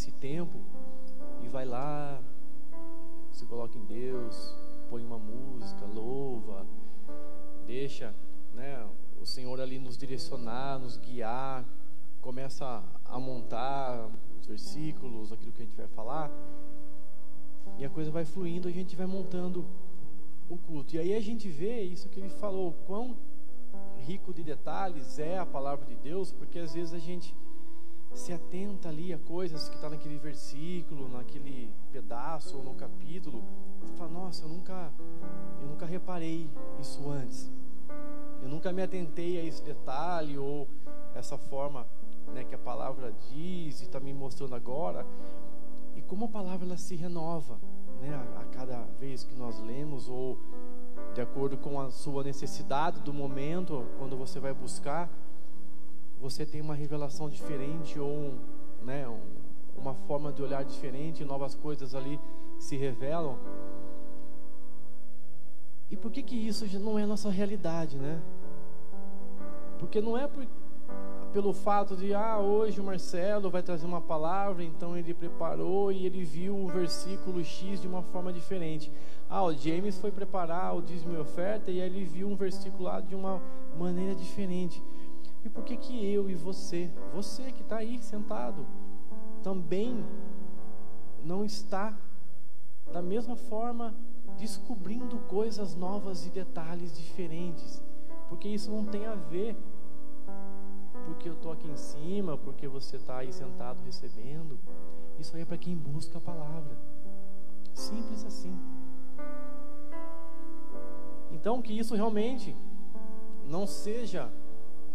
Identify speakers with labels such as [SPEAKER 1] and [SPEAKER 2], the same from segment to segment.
[SPEAKER 1] esse tempo e vai lá, se coloca em Deus, põe uma música, louva, deixa né, o Senhor ali nos direcionar, nos guiar, começa a montar os versículos, aquilo que a gente vai falar, e a coisa vai fluindo, a gente vai montando o culto. E aí a gente vê isso que ele falou, quão rico de detalhes é a palavra de Deus, porque às vezes a gente se atenta ali a coisas que está naquele versículo, naquele pedaço ou no capítulo, e fala, nossa, eu nunca, eu nunca reparei isso antes. Eu nunca me atentei a esse detalhe ou essa forma né, que a palavra diz e está me mostrando agora. E como a palavra ela se renova né, a, a cada vez que nós lemos ou de acordo com a sua necessidade do momento, quando você vai buscar, você tem uma revelação diferente ou né, uma forma de olhar diferente, novas coisas ali se revelam. E por que que isso não é nossa realidade, né? Porque não é por, pelo fato de, ah, hoje o Marcelo vai trazer uma palavra, então ele preparou e ele viu o versículo X de uma forma diferente. Ah, o James foi preparar o dízimo e oferta e ele viu um versículo lá de uma maneira diferente. E por que que eu e você, você que está aí sentado, também não está da mesma forma descobrindo coisas novas e detalhes diferentes, porque isso não tem a ver porque eu estou aqui em cima, porque você está aí sentado recebendo. Isso aí é para quem busca a palavra. Simples assim. Então, que isso realmente não seja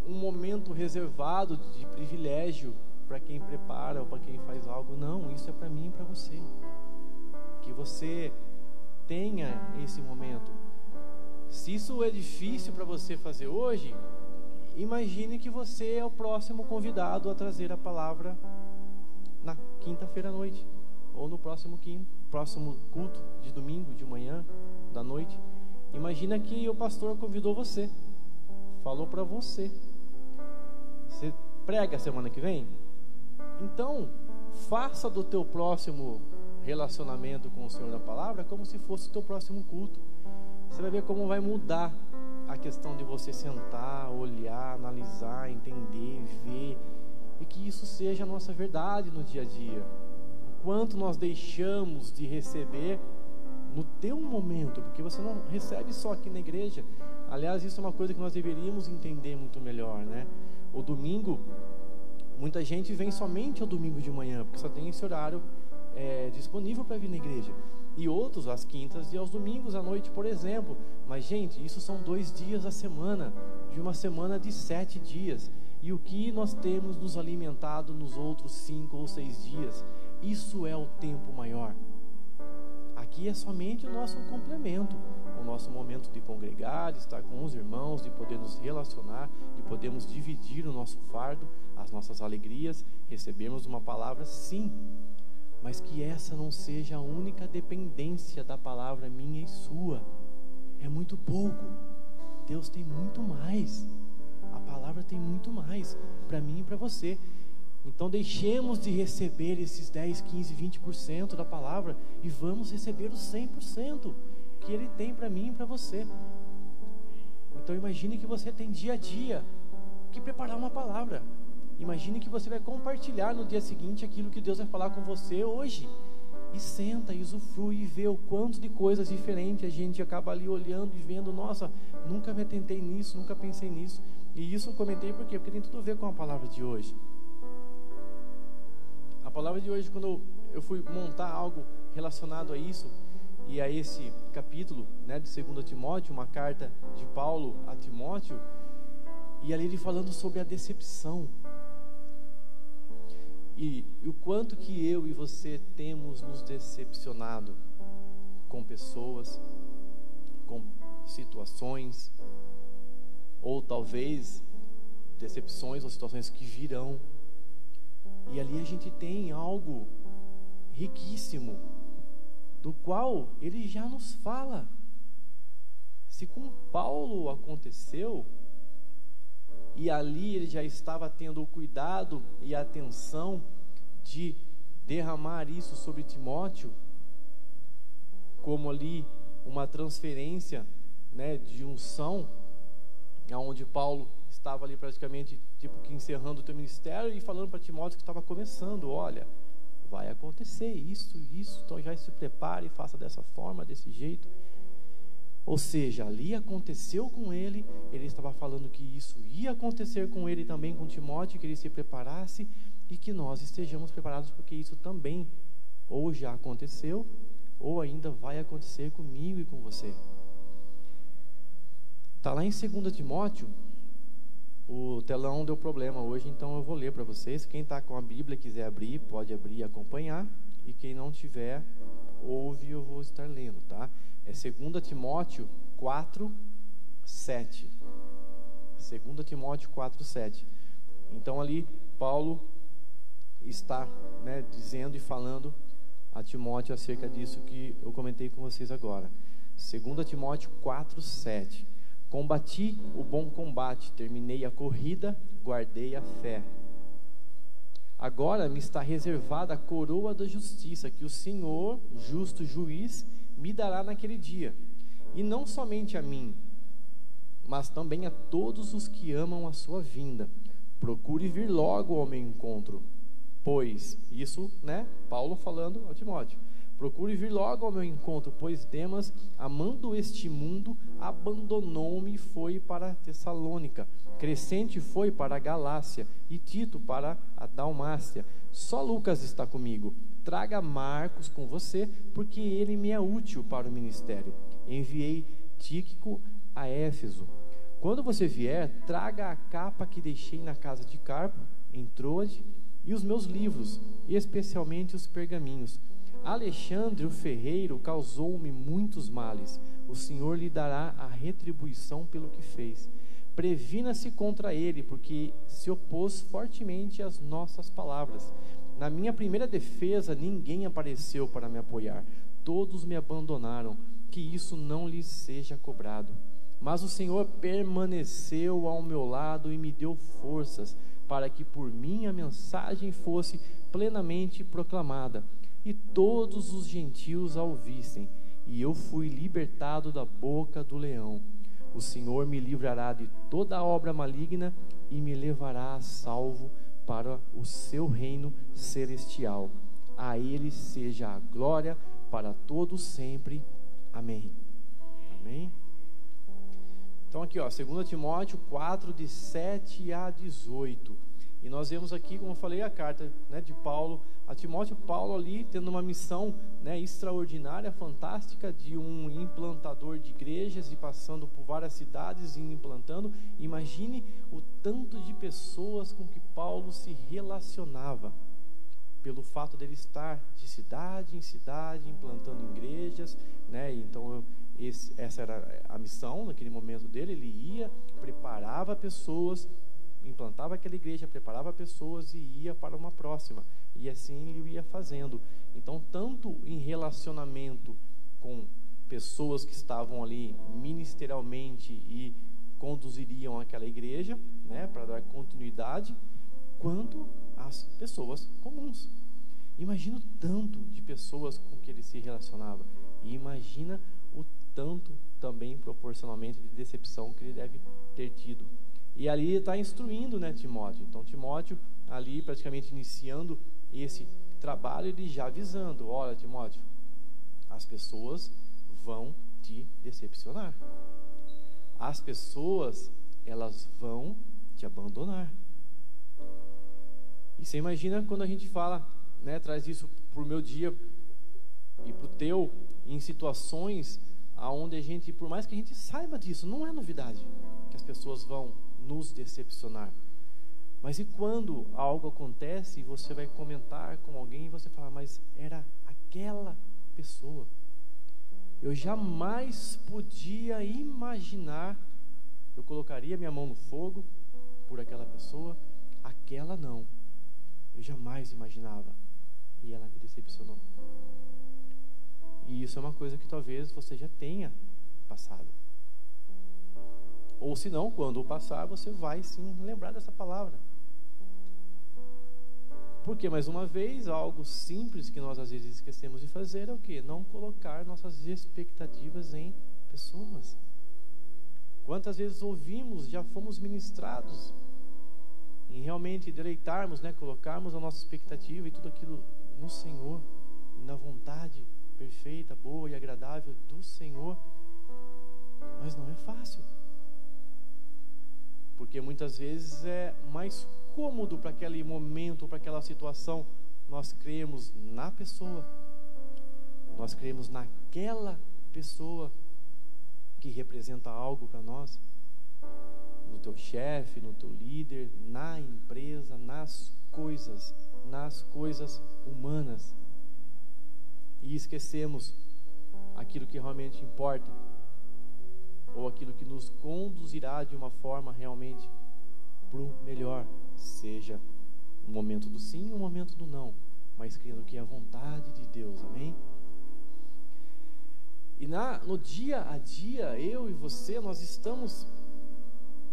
[SPEAKER 1] um momento reservado de privilégio para quem prepara ou para quem faz algo. Não, isso é para mim e para você. Que você tenha esse momento. Se isso é difícil para você fazer hoje, imagine que você é o próximo convidado a trazer a palavra na quinta-feira à noite, ou no próximo, quinto, próximo culto de domingo, de manhã, da noite. Imagina que o pastor convidou você, falou para você. Você prega semana que vem? Então, faça do teu próximo relacionamento com o Senhor da palavra como se fosse o teu próximo culto. Você vai ver como vai mudar a questão de você sentar, olhar, analisar, entender, ver e que isso seja a nossa verdade no dia a dia. O quanto nós deixamos de receber no teu momento, porque você não recebe só aqui na igreja. Aliás, isso é uma coisa que nós deveríamos entender muito melhor, né? O domingo, muita gente vem somente ao domingo de manhã, porque só tem esse horário é, disponível para vir na igreja. E outros às quintas e aos domingos à noite, por exemplo. Mas, gente, isso são dois dias a semana, de uma semana de sete dias. E o que nós temos nos alimentado nos outros cinco ou seis dias? Isso é o tempo maior. Aqui é somente o nosso complemento, nosso momento de congregar, de estar com os irmãos, de poder nos relacionar, de podermos dividir o nosso fardo, as nossas alegrias, recebermos uma palavra, sim, mas que essa não seja a única dependência da palavra minha e sua. É muito pouco. Deus tem muito mais. A palavra tem muito mais para mim e para você. Então deixemos de receber esses 10, 15, 20% da palavra e vamos receber os 100% que ele tem para mim e para você. Então imagine que você tem dia a dia que preparar uma palavra. Imagine que você vai compartilhar no dia seguinte aquilo que Deus vai falar com você hoje. E senta, e usufrui e vê o quanto de coisas diferentes a gente acaba ali olhando e vendo, nossa, nunca me atentei nisso, nunca pensei nisso. E isso eu comentei por quê? Porque tem tudo a ver com a palavra de hoje. A palavra de hoje, quando eu fui montar algo relacionado a isso e a esse capítulo, né, de 2 Timóteo, uma carta de Paulo a Timóteo, e ali ele falando sobre a decepção. E, e o quanto que eu e você temos nos decepcionado com pessoas, com situações, ou talvez decepções ou situações que virão. E ali a gente tem algo riquíssimo, do qual ele já nos fala. Se com Paulo aconteceu, e ali ele já estava tendo o cuidado e a atenção de derramar isso sobre Timóteo, como ali uma transferência né, de unção, aonde Paulo estava ali praticamente tipo que encerrando o seu ministério e falando para Timóteo que estava começando, olha, vai acontecer isso, isso, então já se prepare, faça dessa forma, desse jeito. Ou seja, ali aconteceu com ele, ele estava falando que isso ia acontecer com ele também com Timóteo, que ele se preparasse e que nós estejamos preparados porque isso também ou já aconteceu ou ainda vai acontecer comigo e com você. Está lá em 2 Timóteo, o telão deu problema hoje, então eu vou ler para vocês. Quem está com a Bíblia quiser abrir, pode abrir e acompanhar. E quem não tiver, ouve, eu vou estar lendo, tá? É 2 Timóteo 4, 7. 2 Timóteo 4, 7. Então ali, Paulo está né, dizendo e falando a Timóteo acerca disso que eu comentei com vocês agora. 2 Timóteo 4, 7. Combati o bom combate, terminei a corrida, guardei a fé. Agora me está reservada a coroa da justiça, que o Senhor, justo juiz, me dará naquele dia. E não somente a mim, mas também a todos os que amam a sua vinda. Procure vir logo ao meu encontro. Pois, isso, né? Paulo falando a Timóteo. Procure vir logo ao meu encontro, pois Demas, amando este mundo, abandonou-me e foi para Tessalônica. Crescente foi para a Galácia e Tito para a Dalmácia. Só Lucas está comigo. Traga Marcos com você, porque ele me é útil para o ministério. Enviei Tíquico a Éfeso. Quando você vier, traga a capa que deixei na casa de Carpo, em Troade, e os meus livros, especialmente os pergaminhos Alexandre o ferreiro causou-me muitos males. O Senhor lhe dará a retribuição pelo que fez. Previna-se contra ele, porque se opôs fortemente às nossas palavras. Na minha primeira defesa, ninguém apareceu para me apoiar. Todos me abandonaram. Que isso não lhes seja cobrado. Mas o Senhor permaneceu ao meu lado e me deu forças para que por mim a mensagem fosse plenamente proclamada e todos os gentios a ouvissem, e eu fui libertado da boca do leão. O Senhor me livrará de toda obra maligna e me levará a salvo para o seu reino celestial. A ele seja a glória para todos sempre. Amém. Amém. Então aqui, ó, 2 Timóteo 4 de 7 a 18. E nós vemos aqui, como eu falei, a carta né, de Paulo a Timóteo. Paulo ali tendo uma missão né, extraordinária, fantástica, de um implantador de igrejas e passando por várias cidades e implantando. Imagine o tanto de pessoas com que Paulo se relacionava, pelo fato dele estar de cidade em cidade, implantando igrejas. Né, então, esse, essa era a missão naquele momento dele. Ele ia, preparava pessoas implantava aquela igreja, preparava pessoas e ia para uma próxima. E assim ele ia fazendo. Então, tanto em relacionamento com pessoas que estavam ali ministerialmente e conduziriam aquela igreja, né, para dar continuidade, quanto as pessoas comuns. Imagina o tanto de pessoas com que ele se relacionava. E imagina o tanto também proporcionalmente de decepção que ele deve ter tido e ali está instruindo né, Timóteo. Então, Timóteo, ali praticamente iniciando esse trabalho, ele já avisando: olha, Timóteo, as pessoas vão te decepcionar. As pessoas, elas vão te abandonar. E você imagina quando a gente fala, né, traz isso para o meu dia e para o teu em situações aonde a gente, por mais que a gente saiba disso, não é novidade que as pessoas vão nos decepcionar. Mas e quando algo acontece e você vai comentar com alguém e você fala, mas era aquela pessoa. Eu jamais podia imaginar, eu colocaria minha mão no fogo por aquela pessoa, aquela não. Eu jamais imaginava. E ela me decepcionou. E isso é uma coisa que talvez você já tenha passado. Ou se não, quando passar, você vai sim lembrar dessa palavra. Porque, mais uma vez, algo simples que nós às vezes esquecemos de fazer é o que? Não colocar nossas expectativas em pessoas. Quantas vezes ouvimos, já fomos ministrados em realmente deleitarmos, né, colocarmos a nossa expectativa e tudo aquilo no Senhor, na vontade perfeita, boa e agradável do Senhor. Mas não é fácil. Porque muitas vezes é mais cômodo para aquele momento, para aquela situação. Nós cremos na pessoa. Nós cremos naquela pessoa que representa algo para nós. No teu chefe, no teu líder, na empresa, nas coisas, nas coisas humanas. E esquecemos aquilo que realmente importa ou aquilo que nos conduzirá de uma forma realmente para o melhor, seja o momento do sim o momento do não, mas crendo que é a vontade de Deus, amém? E na, no dia a dia, eu e você, nós estamos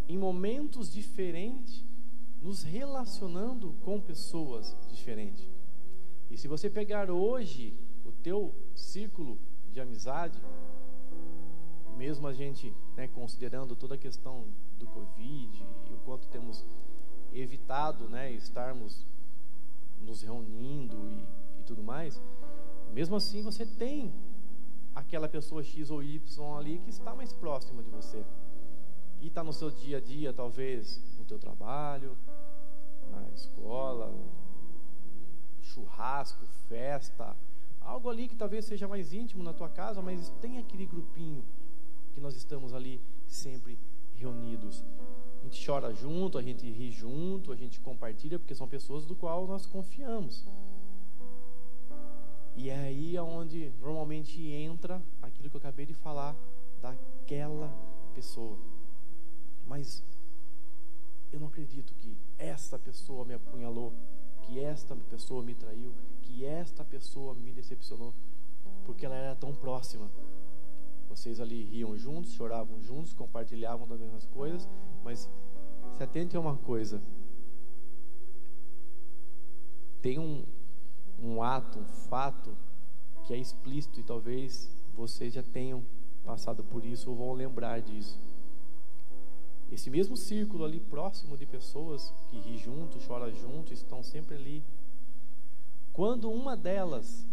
[SPEAKER 1] em momentos diferentes, nos relacionando com pessoas diferentes. E se você pegar hoje o teu círculo de amizade, mesmo a gente né, considerando toda a questão do Covid e o quanto temos evitado né, estarmos nos reunindo e, e tudo mais, mesmo assim você tem aquela pessoa X ou Y ali que está mais próxima de você. E está no seu dia a dia, talvez no teu trabalho, na escola, churrasco, festa, algo ali que talvez seja mais íntimo na tua casa, mas tem aquele grupinho que nós estamos ali sempre reunidos. A gente chora junto, a gente ri junto, a gente compartilha, porque são pessoas do qual nós confiamos. E é aí onde normalmente entra aquilo que eu acabei de falar daquela pessoa. Mas eu não acredito que esta pessoa me apunhalou, que esta pessoa me traiu, que esta pessoa me decepcionou, porque ela era tão próxima. Vocês ali riam juntos, choravam juntos, compartilhavam das mesmas coisas, mas se atente a uma coisa: tem um, um ato, um fato que é explícito e talvez vocês já tenham passado por isso ou vão lembrar disso. Esse mesmo círculo ali próximo de pessoas que ri junto, chora junto, estão sempre ali. Quando uma delas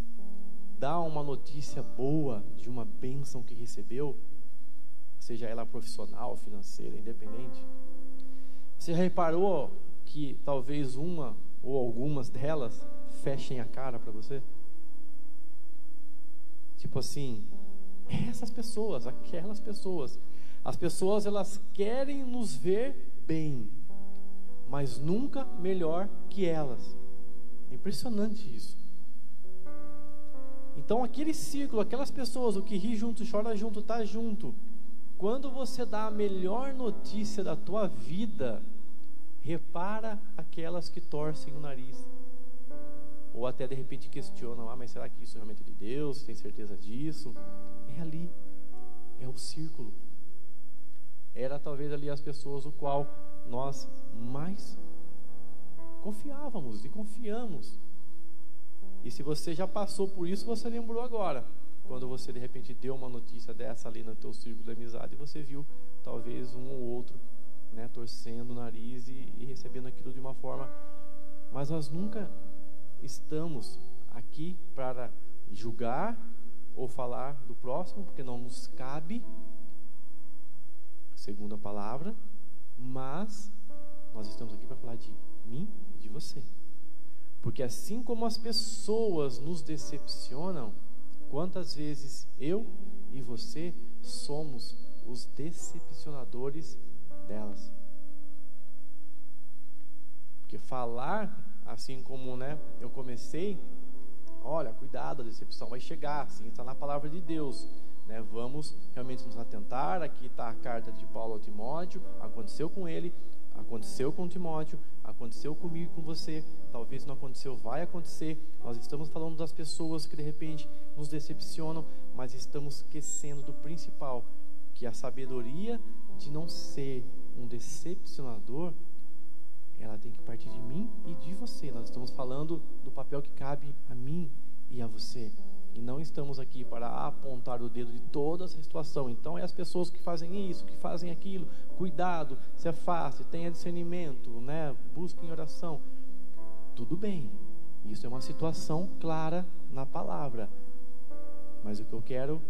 [SPEAKER 1] dá uma notícia boa de uma bênção que recebeu, seja ela profissional, financeira, independente. Você já reparou que talvez uma ou algumas delas fechem a cara para você? Tipo assim, essas pessoas, aquelas pessoas, as pessoas elas querem nos ver bem, mas nunca melhor que elas. É impressionante isso. Então, aquele círculo, aquelas pessoas, o que ri junto, chora junto, tá junto. Quando você dá a melhor notícia da tua vida, repara aquelas que torcem o nariz. Ou até de repente questionam: ah, mas será que isso realmente é de Deus? Tem certeza disso? É ali, é o círculo. Era talvez ali as pessoas o qual nós mais confiávamos e confiamos. E se você já passou por isso, você lembrou agora. Quando você de repente deu uma notícia dessa ali no teu círculo de amizade, você viu talvez um ou outro né, torcendo o nariz e, e recebendo aquilo de uma forma. Mas nós nunca estamos aqui para julgar ou falar do próximo, porque não nos cabe, segundo a palavra, mas nós estamos aqui para falar de mim e de você Porque assim como as pessoas nos decepcionam, quantas vezes eu e você somos os decepcionadores delas? Porque falar, assim como né, eu comecei, olha, cuidado, a decepção vai chegar, assim está na palavra de Deus. Né? Vamos realmente nos atentar. Aqui está a carta de Paulo ao Timóteo, aconteceu com ele, aconteceu com Timóteo, aconteceu comigo e com você, talvez não aconteceu, vai acontecer. Nós estamos falando das pessoas que de repente nos decepcionam, mas estamos esquecendo do principal, que a sabedoria de não ser um decepcionador, ela tem que partir de mim e de você. Nós estamos falando do papel que cabe a mim e a você. E não estamos aqui para apontar o dedo de toda essa situação. Então, é as pessoas que fazem isso, que fazem aquilo. Cuidado, se afaste, tenha discernimento, né? busque em oração. Tudo bem, isso é uma situação clara na palavra. Mas o que eu quero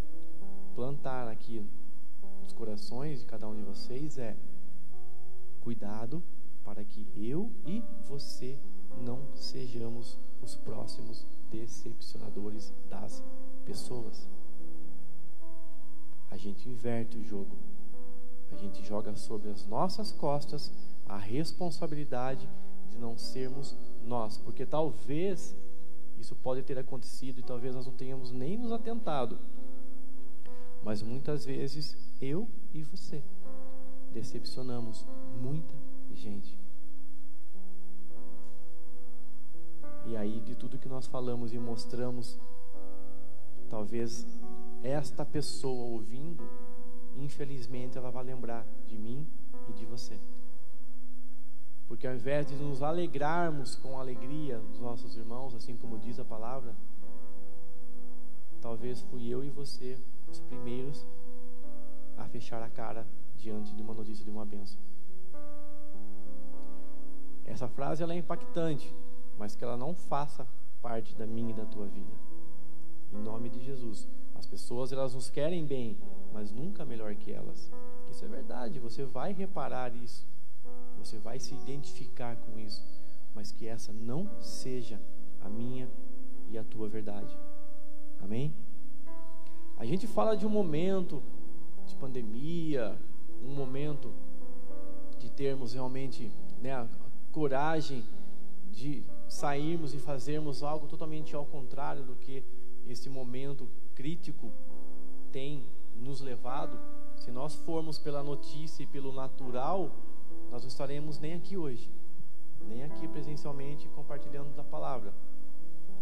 [SPEAKER 1] plantar aqui nos corações de cada um de vocês é: cuidado para que eu e você não sejamos os próximos decepcionadores das pessoas. A gente inverte o jogo. A gente joga sobre as nossas costas a responsabilidade de não sermos nós, porque talvez isso pode ter acontecido e talvez nós não tenhamos nem nos atentado. Mas muitas vezes eu e você decepcionamos muita gente. E aí, de tudo que nós falamos e mostramos, talvez esta pessoa ouvindo, infelizmente, ela vai lembrar de mim e de você. Porque ao invés de nos alegrarmos com a alegria dos nossos irmãos, assim como diz a palavra, talvez fui eu e você os primeiros a fechar a cara diante de uma notícia de uma benção. Essa frase ela é impactante, mas que ela não faça parte da minha e da tua vida. Em nome de Jesus. As pessoas elas nos querem bem, mas nunca melhor que elas. Isso é verdade, você vai reparar isso. Você vai se identificar com isso, mas que essa não seja a minha e a tua verdade. Amém? A gente fala de um momento de pandemia, um momento de termos realmente né, a coragem de sairmos e fazermos algo totalmente ao contrário do que esse momento crítico tem nos levado, se nós formos pela notícia e pelo natural, nós não estaremos nem aqui hoje, nem aqui presencialmente compartilhando da palavra.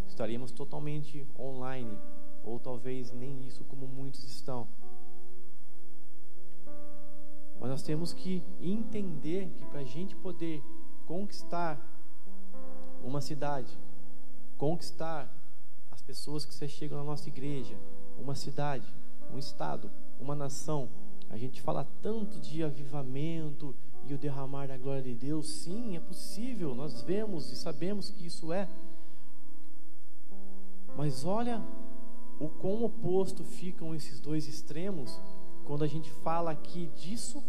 [SPEAKER 1] Estaríamos totalmente online, ou talvez nem isso, como muitos estão. Mas nós temos que entender que para a gente poder conquistar uma cidade, conquistar as pessoas que chegam na nossa igreja, uma cidade, um estado, uma nação. A gente fala tanto de avivamento e o derramar da glória de Deus. Sim, é possível, nós vemos e sabemos que isso é. Mas olha o quão oposto ficam esses dois extremos quando a gente fala aqui disso,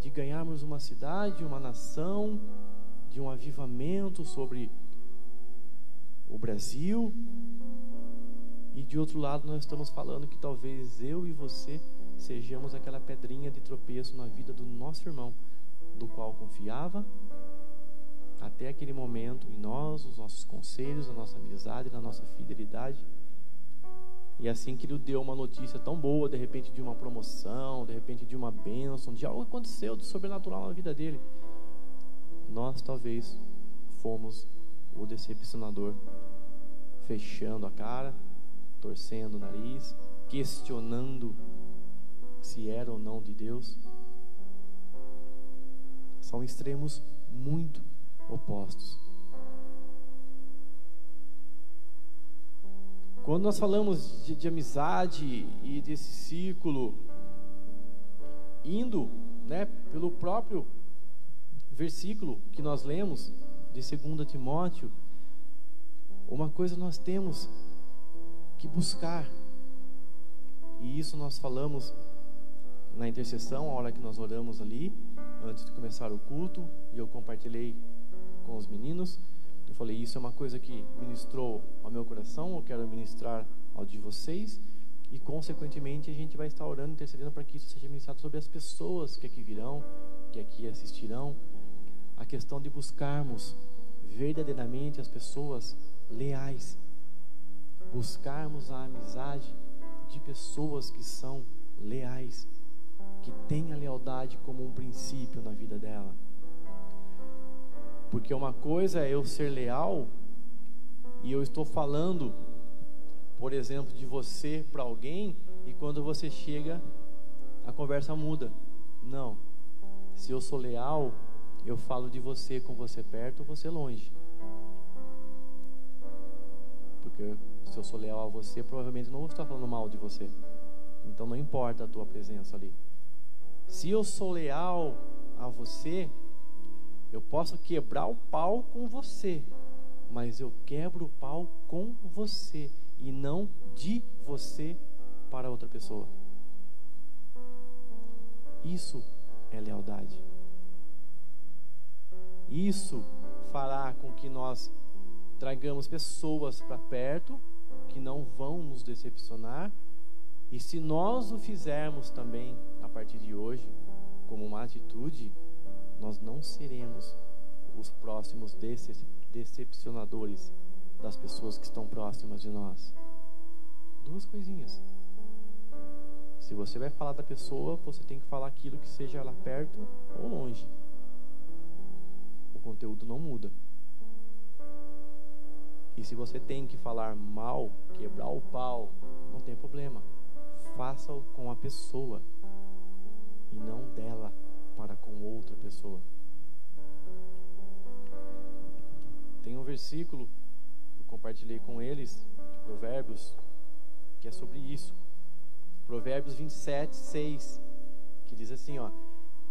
[SPEAKER 1] de ganharmos uma cidade, uma nação, de um avivamento sobre o Brasil. E de outro lado, nós estamos falando que talvez eu e você sejamos aquela pedrinha de tropeço na vida do nosso irmão, do qual confiava até aquele momento em nós, os nossos conselhos, a nossa amizade, a nossa fidelidade. E assim que ele deu uma notícia tão boa, de repente de uma promoção, de repente de uma bênção, de algo aconteceu de sobrenatural na vida dele, nós talvez fomos o decepcionador, fechando a cara, torcendo o nariz, questionando se era ou não de Deus. São extremos muito opostos. Quando nós falamos de, de amizade e desse círculo indo, né, pelo próprio versículo que nós lemos de 2 Timóteo, uma coisa nós temos que buscar, e isso nós falamos na intercessão, a hora que nós oramos ali, antes de começar o culto, e eu compartilhei com os meninos. Eu falei, isso é uma coisa que ministrou ao meu coração, eu quero ministrar ao de vocês, e consequentemente a gente vai estar orando, intercedendo para que isso seja ministrado sobre as pessoas que aqui virão, que aqui assistirão. A questão de buscarmos verdadeiramente as pessoas leais, buscarmos a amizade de pessoas que são leais, que têm a lealdade como um princípio na vida dela. Porque uma coisa é eu ser leal e eu estou falando, por exemplo, de você para alguém e quando você chega a conversa muda. Não. Se eu sou leal, eu falo de você com você perto ou você longe. Porque se eu sou leal a você, provavelmente não vou estar falando mal de você. Então não importa a tua presença ali. Se eu sou leal a você, eu posso quebrar o pau com você, mas eu quebro o pau com você e não de você para outra pessoa. Isso é lealdade. Isso fará com que nós tragamos pessoas para perto que não vão nos decepcionar. E se nós o fizermos também a partir de hoje, como uma atitude, nós não seremos os próximos decepcionadores das pessoas que estão próximas de nós. Duas coisinhas. Se você vai falar da pessoa, você tem que falar aquilo que seja lá perto ou longe. O conteúdo não muda. E se você tem que falar mal, quebrar o pau, não tem problema. Faça-o com a pessoa e não dela para com outra pessoa. Tem um versículo que eu compartilhei com eles, de Provérbios, que é sobre isso. Provérbios 27, 6, que diz assim: ó,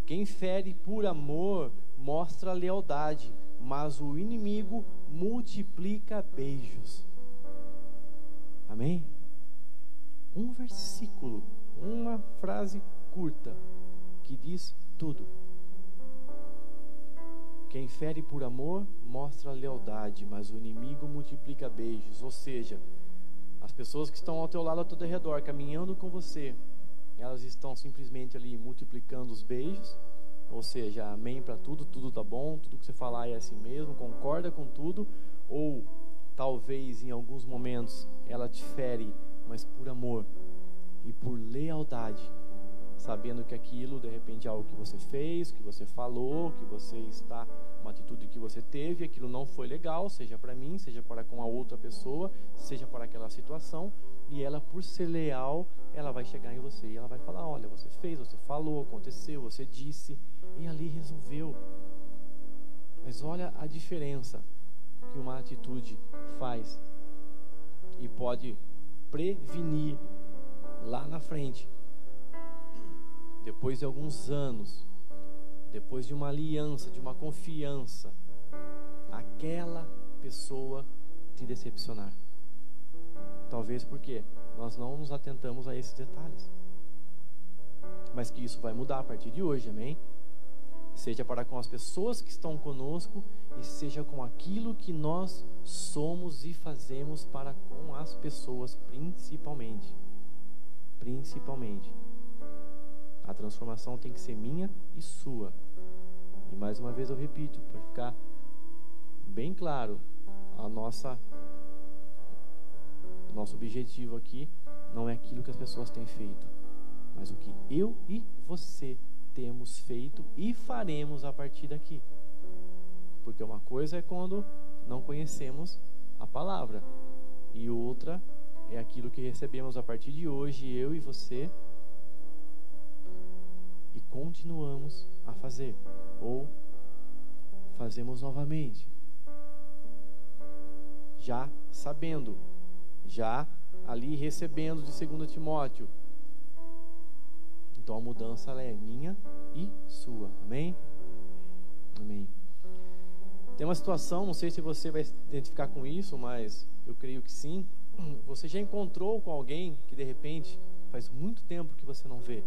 [SPEAKER 1] Quem fere por amor mostra lealdade, mas o inimigo multiplica beijos. Amém? Um versículo, uma frase curta que diz tudo. Quem fere por amor mostra lealdade, mas o inimigo multiplica beijos. Ou seja, as pessoas que estão ao teu lado, ao teu redor, caminhando com você, elas estão simplesmente ali multiplicando os beijos. Ou seja, amém para tudo, tudo tá bom, tudo que você falar é assim mesmo, concorda com tudo. Ou talvez em alguns momentos ela te fere, mas por amor e por lealdade sabendo que aquilo de repente é algo que você fez, que você falou, que você está uma atitude que você teve, aquilo não foi legal, seja para mim, seja para com a outra pessoa, seja para aquela situação, e ela por ser leal, ela vai chegar em você e ela vai falar, olha, você fez, você falou, aconteceu, você disse, e ali resolveu. Mas olha a diferença que uma atitude faz e pode prevenir lá na frente depois de alguns anos, depois de uma aliança, de uma confiança, aquela pessoa te decepcionar. Talvez porque nós não nos atentamos a esses detalhes. Mas que isso vai mudar a partir de hoje, amém? Seja para com as pessoas que estão conosco e seja com aquilo que nós somos e fazemos para com as pessoas, principalmente. Principalmente. A transformação tem que ser minha e sua. E mais uma vez eu repito, para ficar bem claro, a nossa nosso objetivo aqui não é aquilo que as pessoas têm feito, mas o que eu e você temos feito e faremos a partir daqui. Porque uma coisa é quando não conhecemos a palavra, e outra é aquilo que recebemos a partir de hoje, eu e você e continuamos a fazer, ou fazemos novamente, já sabendo, já ali recebendo de 2 Timóteo. Então a mudança é minha e sua. Amém? Amém. Tem uma situação, não sei se você vai se identificar com isso, mas eu creio que sim. Você já encontrou com alguém que de repente faz muito tempo que você não vê?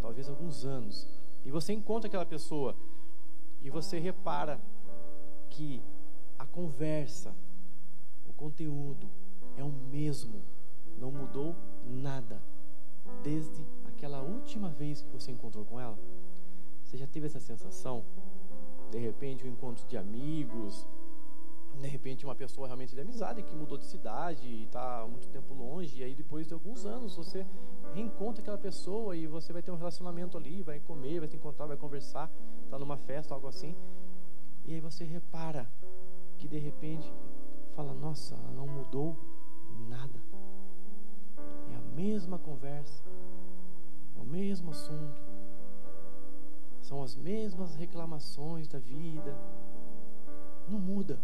[SPEAKER 1] talvez alguns anos, e você encontra aquela pessoa e você repara que a conversa, o conteúdo é o mesmo, não mudou nada desde aquela última vez que você encontrou com ela? Você já teve essa sensação? De repente, um encontro de amigos, de repente, uma pessoa realmente de amizade que mudou de cidade e está muito tempo longe, e aí depois de alguns anos você reencontra aquela pessoa e você vai ter um relacionamento ali, vai comer, vai se encontrar, vai conversar, está numa festa, algo assim. E aí você repara que de repente fala: Nossa, ela não mudou nada. É a mesma conversa, é o mesmo assunto, são as mesmas reclamações da vida. Não muda.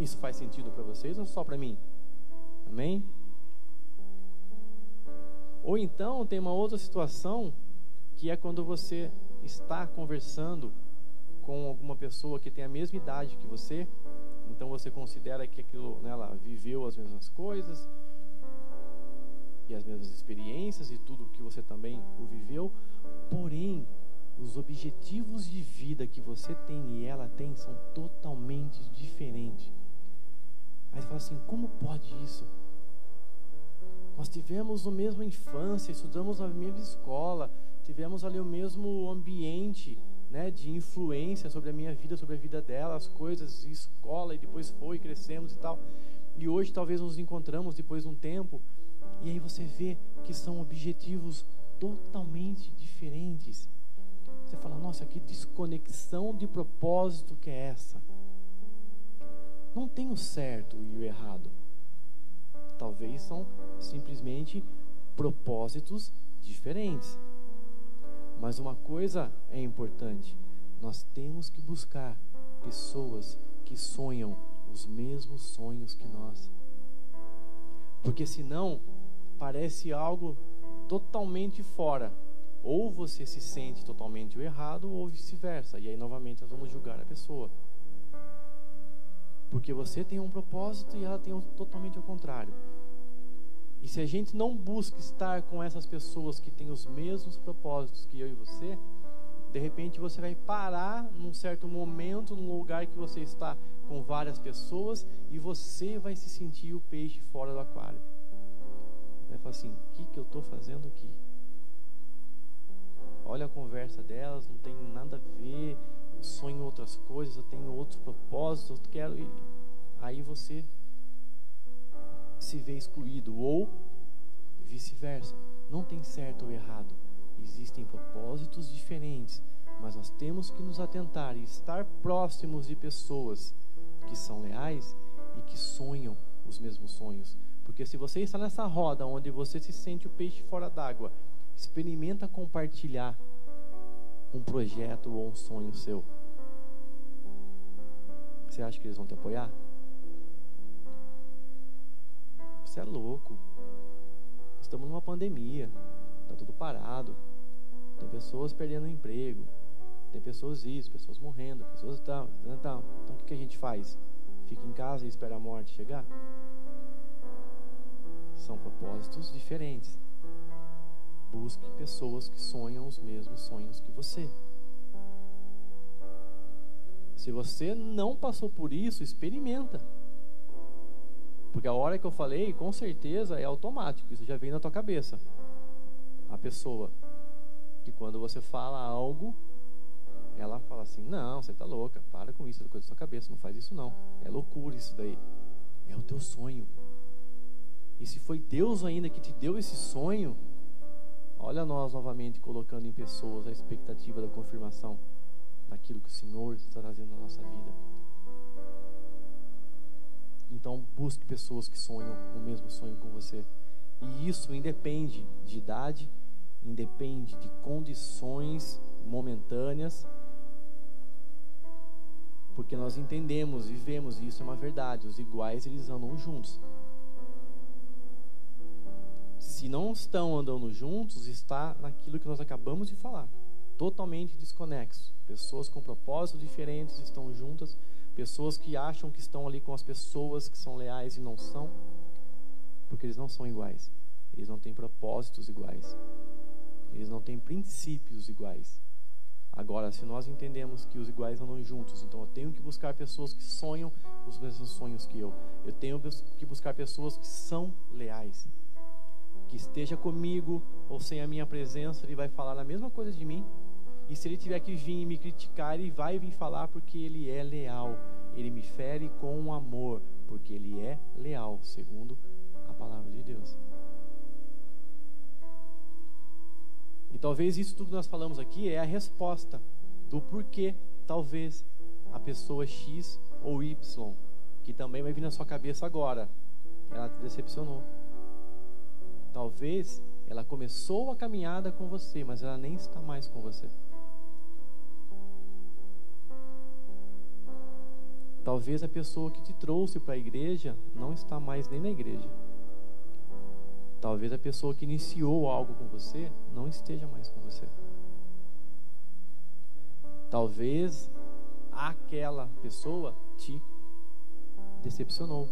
[SPEAKER 1] Isso faz sentido para vocês ou só para mim? Amém? Ou então tem uma outra situação que é quando você está conversando com alguma pessoa que tem a mesma idade que você, então você considera que aquilo, né, ela viveu as mesmas coisas e as mesmas experiências e tudo que você também o viveu, porém os objetivos de vida que você tem e ela tem são totalmente diferentes. Aí você fala assim: como pode isso? Nós tivemos a mesma infância, estudamos na mesma escola, tivemos ali o mesmo ambiente né, de influência sobre a minha vida, sobre a vida dela, as coisas, escola, e depois foi, crescemos e tal. E hoje talvez nos encontramos depois de um tempo, e aí você vê que são objetivos totalmente diferentes. Você fala, nossa, que desconexão de propósito que é essa? não tem o certo e o errado. Talvez são simplesmente propósitos diferentes. Mas uma coisa é importante: nós temos que buscar pessoas que sonham os mesmos sonhos que nós. Porque senão parece algo totalmente fora. Ou você se sente totalmente o errado, ou vice-versa. E aí novamente nós vamos julgar a pessoa. Porque você tem um propósito e ela tem um totalmente ao contrário. E se a gente não busca estar com essas pessoas que têm os mesmos propósitos que eu e você, de repente você vai parar num certo momento, num lugar que você está com várias pessoas e você vai se sentir o peixe fora do aquário. Vai falar assim: o que, que eu estou fazendo aqui? Olha a conversa delas, não tem nada a ver, sonho em outras coisas, eu tenho outros propósitos, eu quero. E aí você se vê excluído, ou vice-versa. Não tem certo ou errado. Existem propósitos diferentes, mas nós temos que nos atentar e estar próximos de pessoas que são leais e que sonham os mesmos sonhos. Porque se você está nessa roda onde você se sente o peixe fora d'água, experimenta compartilhar um projeto ou um sonho seu. Você acha que eles vão te apoiar? Você é louco. Estamos numa pandemia. Está tudo parado. Tem pessoas perdendo emprego. Tem pessoas isso, pessoas morrendo, pessoas tal, tal, tal. Então o que a gente faz? Fica em casa e espera a morte chegar? São propósitos diferentes. Busque pessoas que sonham os mesmos sonhos que você. Se você não passou por isso, experimenta. Porque a hora que eu falei, com certeza é automático, isso já vem na tua cabeça. A pessoa que quando você fala algo, ela fala assim: "Não, você tá louca, para com isso, é coisa da sua cabeça, não faz isso não. É loucura isso daí. É o teu sonho. E se foi Deus ainda que te deu esse sonho, Olha nós novamente colocando em pessoas a expectativa da confirmação daquilo que o Senhor está trazendo na nossa vida. Então, busque pessoas que sonham o mesmo sonho com você. E isso independe de idade, independe de condições momentâneas, porque nós entendemos, vivemos, e isso é uma verdade, os iguais eles andam juntos se não estão andando juntos, está naquilo que nós acabamos de falar. Totalmente desconexo. Pessoas com propósitos diferentes estão juntas. Pessoas que acham que estão ali com as pessoas que são leais e não são. Porque eles não são iguais. Eles não têm propósitos iguais. Eles não têm princípios iguais. Agora, se nós entendemos que os iguais andam juntos, então eu tenho que buscar pessoas que sonham os mesmos sonhos que eu. Eu tenho que buscar pessoas que são leais. Que esteja comigo ou sem a minha presença, ele vai falar a mesma coisa de mim. E se ele tiver que vir e me criticar, ele vai vir falar porque ele é leal. Ele me fere com amor, porque ele é leal, segundo a palavra de Deus. E talvez isso tudo que nós falamos aqui é a resposta do porquê, talvez, a pessoa X ou Y, que também vai vir na sua cabeça agora, ela te decepcionou. Talvez ela começou a caminhada com você, mas ela nem está mais com você. Talvez a pessoa que te trouxe para a igreja não está mais nem na igreja. Talvez a pessoa que iniciou algo com você não esteja mais com você. Talvez aquela pessoa te decepcionou.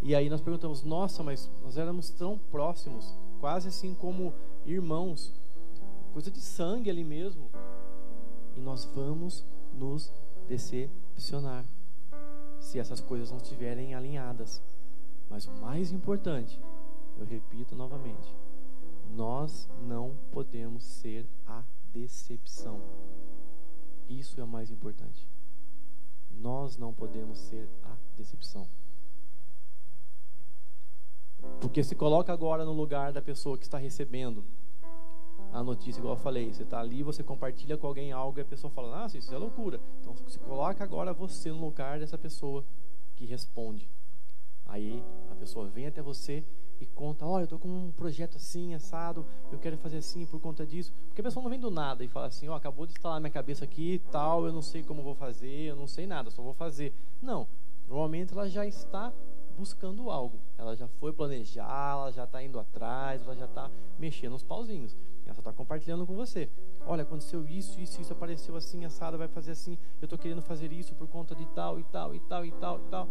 [SPEAKER 1] E aí nós perguntamos: nossa, mas nós éramos tão próximos, quase assim como irmãos, coisa de sangue ali mesmo. E nós vamos nos decepcionar se essas coisas não estiverem alinhadas. Mas o mais importante eu repito novamente: nós não podemos ser a decepção. Isso é o mais importante. Nós não podemos ser a decepção. Porque se coloca agora no lugar da pessoa que está recebendo a notícia, igual eu falei, você está ali, você compartilha com alguém algo e a pessoa fala, ah, isso é loucura. Então se coloca agora você no lugar dessa pessoa que responde. Aí a pessoa vem até você e conta, olha, eu estou com um projeto assim, assado, eu quero fazer assim por conta disso. Porque a pessoa não vem do nada e fala assim, ó, oh, acabou de instalar minha cabeça aqui e tal, eu não sei como vou fazer, eu não sei nada, só vou fazer. Não, normalmente ela já está buscando algo. Ela já foi planejar, ela já está indo atrás, ela já está mexendo os pauzinhos. Ela só está compartilhando com você. Olha, aconteceu isso, isso, isso, apareceu assim, assado, vai fazer assim, eu estou querendo fazer isso por conta de tal e tal e tal e tal e tal.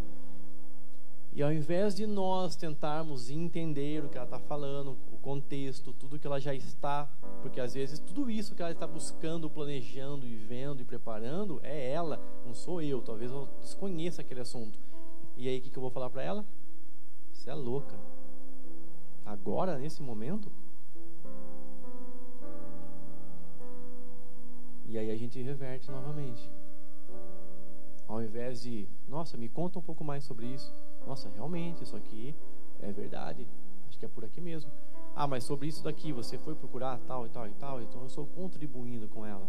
[SPEAKER 1] E ao invés de nós tentarmos entender o que ela está falando, o contexto, tudo que ela já está, porque às vezes tudo isso que ela está buscando, planejando e vendo e preparando é ela, não sou eu. Talvez eu desconheça aquele assunto. E aí o que, que eu vou falar para ela? Você é louca. Agora, nesse momento? E aí a gente reverte novamente. Ao invés de, nossa, me conta um pouco mais sobre isso nossa, realmente, isso aqui é verdade. Acho que é por aqui mesmo. Ah, mas sobre isso daqui, você foi procurar tal e tal e tal, então eu estou contribuindo com ela.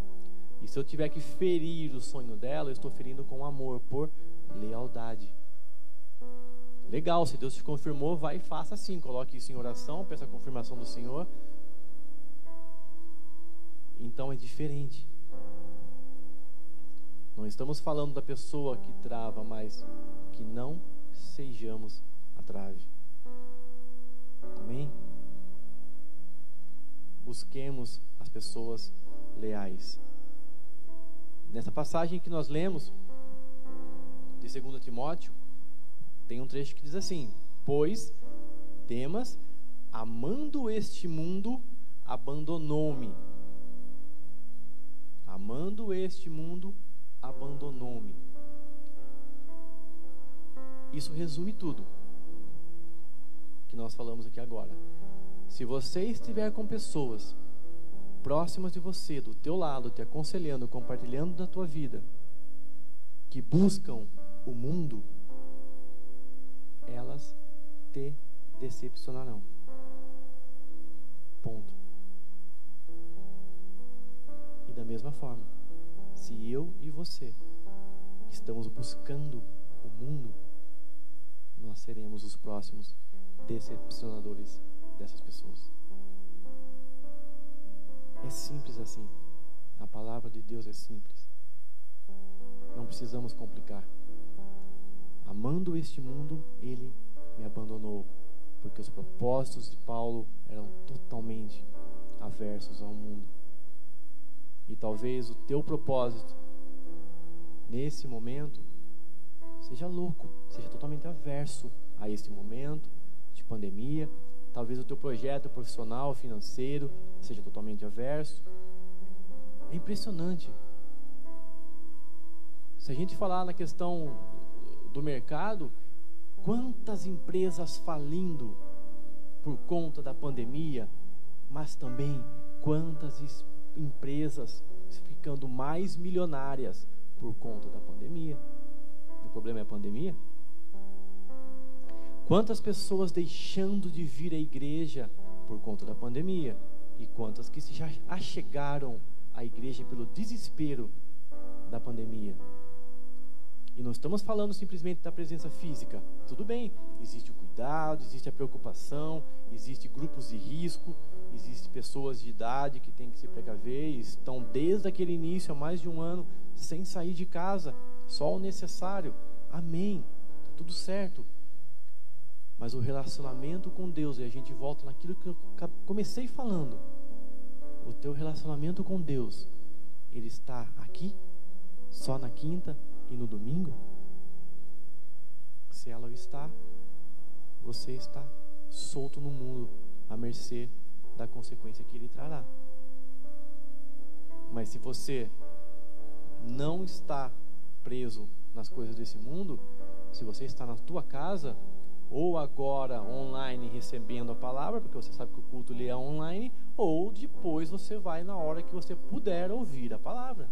[SPEAKER 1] E se eu tiver que ferir o sonho dela, eu estou ferindo com amor, por lealdade. Legal, se Deus te confirmou, vai e faça assim. Coloque isso em oração, peça a confirmação do Senhor. Então é diferente. Não estamos falando da pessoa que trava, mas que não sejamos a trave. Amém? Busquemos as pessoas leais. Nessa passagem que nós lemos, de 2 Timóteo, tem um trecho que diz assim: Pois Demas, amando este mundo, abandonou-me. Amando este mundo, abandonou-me. Isso resume tudo que nós falamos aqui agora. Se você estiver com pessoas próximas de você, do teu lado, te aconselhando, compartilhando da tua vida, que buscam o mundo, elas te decepcionarão. Ponto. E da mesma forma, se eu e você estamos buscando o mundo, nós seremos os próximos decepcionadores dessas pessoas. É simples assim. A palavra de Deus é simples. Não precisamos complicar. Amando este mundo, ele me abandonou, porque os propósitos de Paulo eram totalmente aversos ao mundo. E talvez o teu propósito nesse momento seja louco, seja totalmente averso a esse momento de pandemia. Talvez o teu projeto profissional, financeiro, seja totalmente averso. É impressionante. Se a gente falar na questão do mercado, quantas empresas falindo por conta da pandemia, mas também quantas empresas ficando mais milionárias por conta da pandemia. O problema é a pandemia? Quantas pessoas deixando de vir à igreja por conta da pandemia? E quantas que já achegaram à igreja pelo desespero da pandemia? E não estamos falando simplesmente da presença física. Tudo bem, existe o cuidado, existe a preocupação, existe grupos de risco, existe pessoas de idade que têm que se precaver e estão desde aquele início há mais de um ano sem sair de casa, só o necessário. Amém. Tá tudo certo. Mas o relacionamento com Deus, e a gente volta naquilo que eu comecei falando. O teu relacionamento com Deus, ele está aqui, só na quinta e no domingo? Se ela está, você está solto no mundo, à mercê da consequência que ele trará. Mas se você não está preso nas coisas desse mundo, se você está na tua casa, ou agora online recebendo a palavra, porque você sabe que o culto ele é online, ou depois você vai na hora que você puder ouvir a palavra.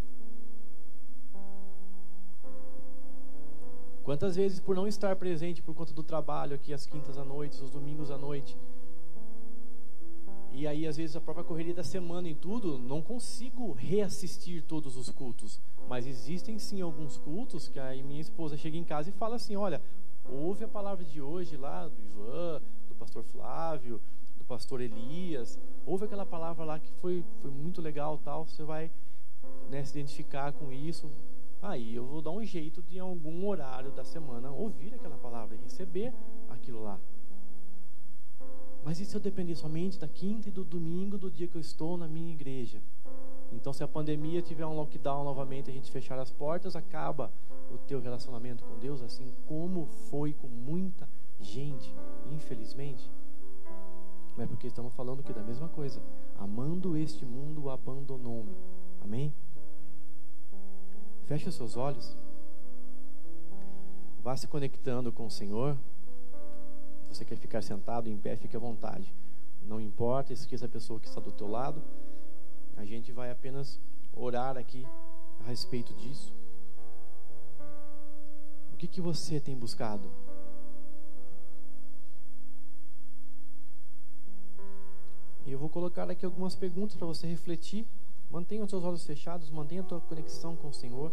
[SPEAKER 1] Quantas vezes, por não estar presente por conta do trabalho aqui às quintas à noite, os domingos à noite, e aí às vezes a própria correria da semana e tudo, não consigo reassistir todos os cultos. Mas existem sim alguns cultos que aí minha esposa chega em casa e fala assim: olha, ouve a palavra de hoje lá do Ivan, do pastor Flávio, do pastor Elias, ouve aquela palavra lá que foi, foi muito legal, tal. Você vai né, se identificar com isso, aí eu vou dar um jeito de em algum horário da semana ouvir aquela palavra e receber aquilo lá. Mas e se eu depender somente da quinta e do domingo do dia que eu estou na minha igreja? Então, se a pandemia tiver um lockdown novamente, a gente fechar as portas, acaba o teu relacionamento com Deus, assim como foi com muita gente, infelizmente. Mas é porque estamos falando que da mesma coisa. Amando este mundo, abandonou-me. Amém? Feche os seus olhos. Vá se conectando com o Senhor. Você quer ficar sentado em pé, fique à vontade. Não importa, esqueça a pessoa que está do teu lado. A gente vai apenas orar aqui a respeito disso. O que, que você tem buscado? E eu vou colocar aqui algumas perguntas para você refletir. Mantenha os seus olhos fechados, mantenha a tua conexão com o Senhor.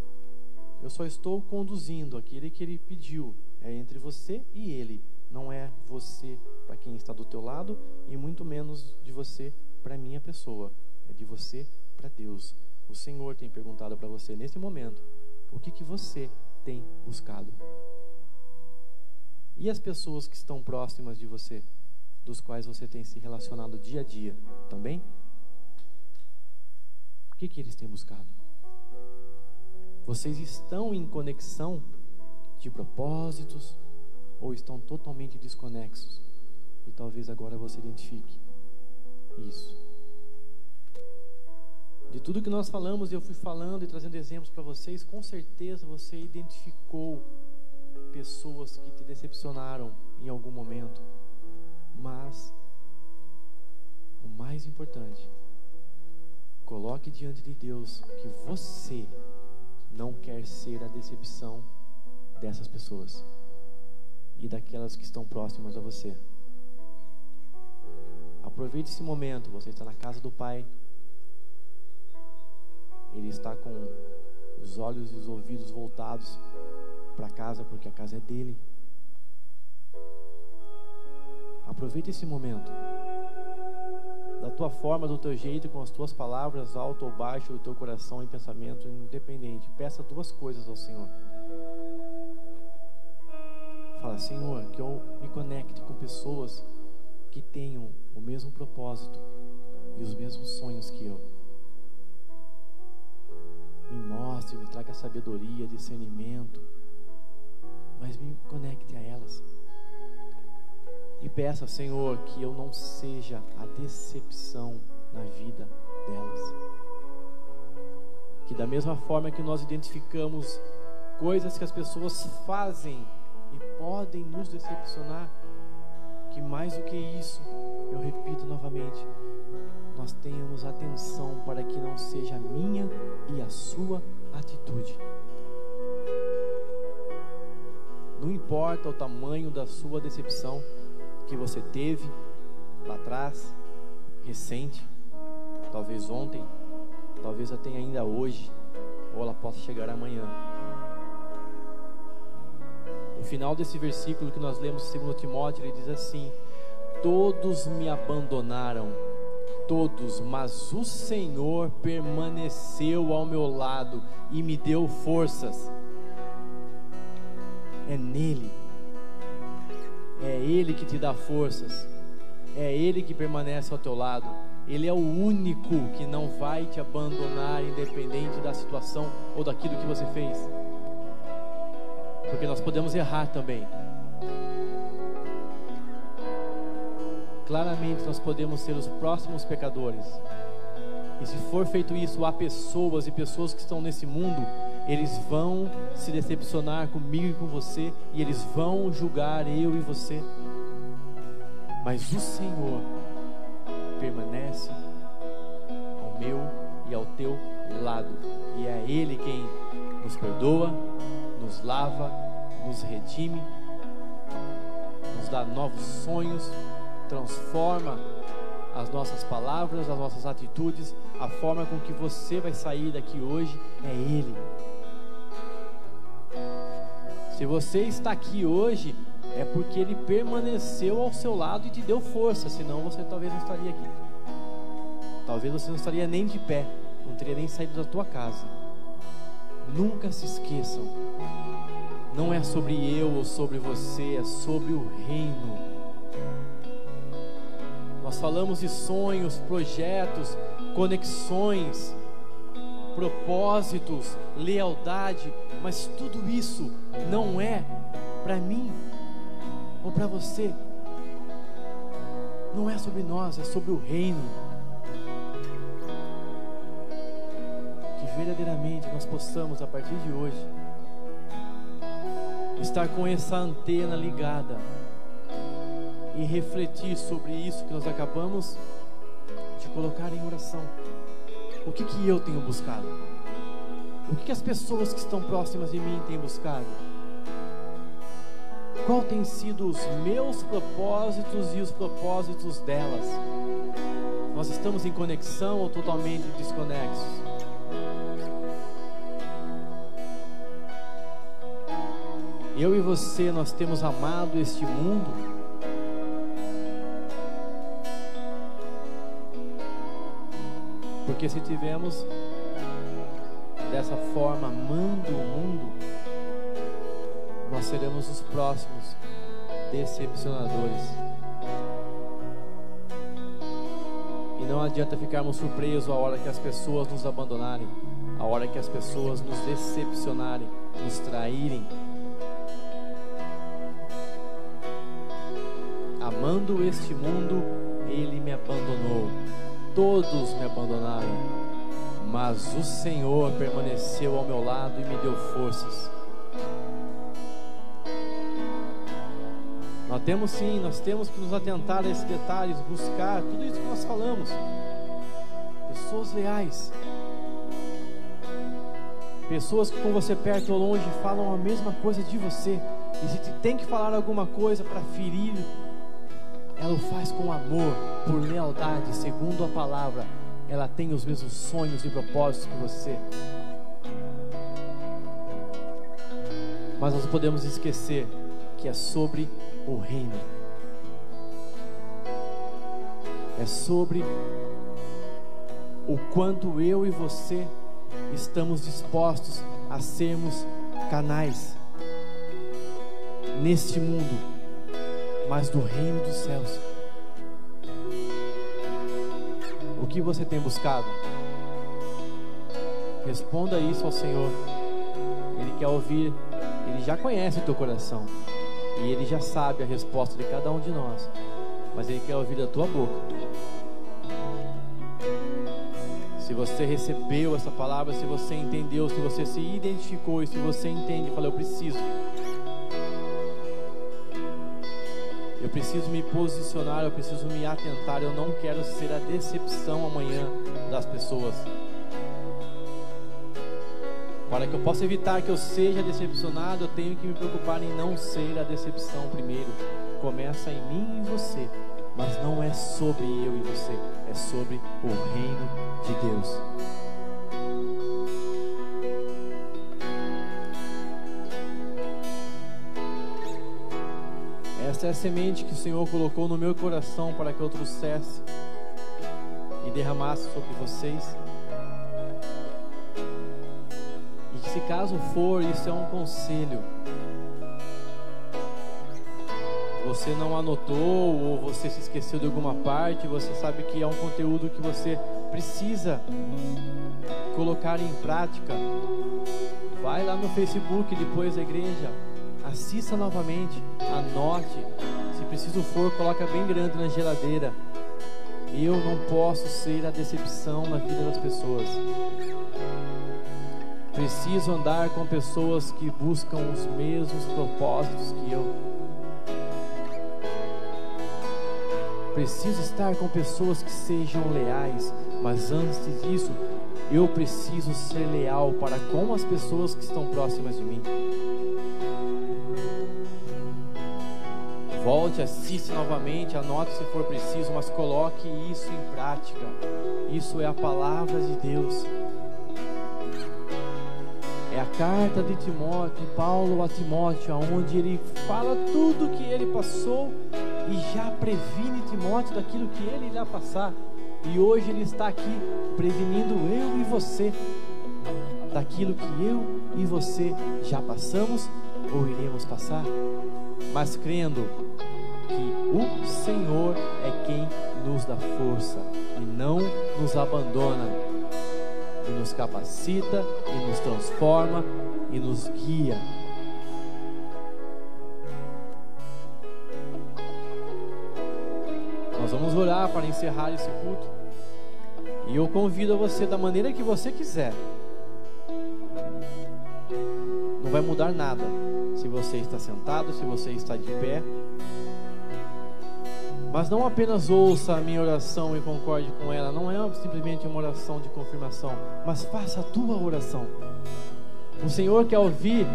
[SPEAKER 1] Eu só estou conduzindo aquele que Ele pediu. É entre você e Ele. Não é você para quem está do teu lado e muito menos de você para minha pessoa. É de você para Deus. O Senhor tem perguntado para você nesse momento: o que que você tem buscado? E as pessoas que estão próximas de você, dos quais você tem se relacionado dia a dia, também? que, que eles têm buscado? Vocês estão em conexão de propósitos ou estão totalmente desconexos? E talvez agora você identifique isso. De tudo que nós falamos e eu fui falando e trazendo exemplos para vocês, com certeza você identificou pessoas que te decepcionaram em algum momento. Mas o mais importante Coloque diante de Deus que você não quer ser a decepção dessas pessoas e daquelas que estão próximas a você. Aproveite esse momento, você está na casa do Pai. Ele está com os olhos e os ouvidos voltados para casa, porque a casa é dele. Aproveite esse momento da tua forma, do teu jeito, com as tuas palavras, alto ou baixo, do teu coração e pensamento, independente. Peça duas coisas ao Senhor. Fala, Senhor, que eu me conecte com pessoas que tenham o mesmo propósito e os mesmos sonhos que eu. Me mostre, me traga sabedoria, discernimento, mas me conecte a elas. E peça, Senhor, que eu não seja a decepção na vida delas. que da mesma forma que nós identificamos coisas que as pessoas fazem e podem nos decepcionar, que mais do que isso, eu repito novamente, nós tenhamos atenção para que não seja a minha e a sua atitude. Não importa o tamanho da sua decepção que você teve lá atrás, recente, talvez ontem, talvez até ainda hoje, ou ela possa chegar amanhã. No final desse versículo que nós lemos em 2 Timóteo, ele diz assim: Todos me abandonaram, todos, mas o Senhor permaneceu ao meu lado e me deu forças. É nele, é Ele que te dá forças, é Ele que permanece ao teu lado. Ele é o único que não vai te abandonar, independente da situação ou daquilo que você fez. Porque nós podemos errar também. Claramente nós podemos ser os próximos pecadores. E se for feito isso, há pessoas e pessoas que estão nesse mundo, eles vão se decepcionar comigo e com você, e eles vão julgar eu e você. Mas o Senhor permanece ao meu e ao teu lado, e é Ele quem nos perdoa, nos lava, nos redime, nos dá novos sonhos, transforma as nossas palavras, as nossas atitudes, a forma com que você vai sair daqui hoje é Ele. Se você está aqui hoje, é porque Ele permaneceu ao seu lado e te deu força, senão você talvez não estaria aqui. Talvez você não estaria nem de pé, não teria nem saído da tua casa. Nunca se esqueçam, não é sobre eu ou sobre você, é sobre o reino. Nós falamos de sonhos, projetos, conexões, propósitos, lealdade, mas tudo isso não é para mim ou para você. Não é sobre nós, é sobre o reino. Verdadeiramente nós possamos, a partir de hoje, estar com essa antena ligada e refletir sobre isso que nós acabamos de colocar em oração. O que, que eu tenho buscado? O que, que as pessoas que estão próximas de mim têm buscado? Qual tem sido os meus propósitos e os propósitos delas? Nós estamos em conexão ou totalmente desconexos? Eu e você, nós temos amado este mundo Porque se tivermos dessa forma amando o mundo, nós seremos os próximos decepcionadores. E não adianta ficarmos surpresos a hora que as pessoas nos abandonarem, a hora que as pessoas nos decepcionarem, nos traírem. Amando este mundo, ele me abandonou todos me abandonaram, mas o Senhor permaneceu ao meu lado e me deu forças. Nós temos sim, nós temos que nos atentar a esses detalhes, buscar tudo isso que nós falamos. Pessoas leais, pessoas que com você perto ou longe falam a mesma coisa de você. E se tem que falar alguma coisa para ferir ela o faz com amor, por lealdade, segundo a palavra. Ela tem os mesmos sonhos e propósitos que você. Mas nós podemos esquecer que é sobre o reino. É sobre o quanto eu e você estamos dispostos a sermos canais neste mundo mas do reino dos céus. O que você tem buscado? Responda isso ao Senhor. Ele quer ouvir, ele já conhece o teu coração e ele já sabe a resposta de cada um de nós, mas ele quer ouvir da tua boca. Se você recebeu essa palavra, se você entendeu, se você se identificou se você entende, fala, eu preciso. Eu preciso me posicionar, eu preciso me atentar, eu não quero ser a decepção amanhã das pessoas. Para que eu possa evitar que eu seja decepcionado, eu tenho que me preocupar em não ser a decepção primeiro. Começa em mim e em você, mas não é sobre eu e você, é sobre o reino de Deus. Essa é a semente que o Senhor colocou no meu coração para que eu trouxesse e derramasse sobre vocês. Se caso for, isso é um conselho. Você não anotou ou você se esqueceu de alguma parte, você sabe que é um conteúdo que você precisa colocar em prática. Vai lá no Facebook depois da igreja, assista novamente, anote. Se preciso for, coloca bem grande na geladeira. Eu não posso ser a decepção na vida das pessoas. Preciso andar com pessoas que buscam os mesmos propósitos que eu. Preciso estar com pessoas que sejam leais, mas antes disso, eu preciso ser leal para com as pessoas que estão próximas de mim. Volte, assiste novamente, anote se for preciso, mas coloque isso em prática. Isso é a palavra de Deus. É a carta de Timóteo, de Paulo a Timóteo, onde ele fala tudo que ele passou e já previne Timóteo daquilo que ele irá passar. E hoje ele está aqui prevenindo eu e você daquilo que eu e você já passamos ou iremos passar, mas crendo que o Senhor é quem nos dá força e não nos abandona e nos capacita, e nos transforma, e nos guia. Nós vamos orar para encerrar esse culto. E eu convido você da maneira que você quiser. Não vai mudar nada. Se você está sentado, se você está de pé, mas não apenas ouça a minha oração e concorde com ela, não é simplesmente uma oração de confirmação, mas faça a tua oração. O Senhor quer ouvir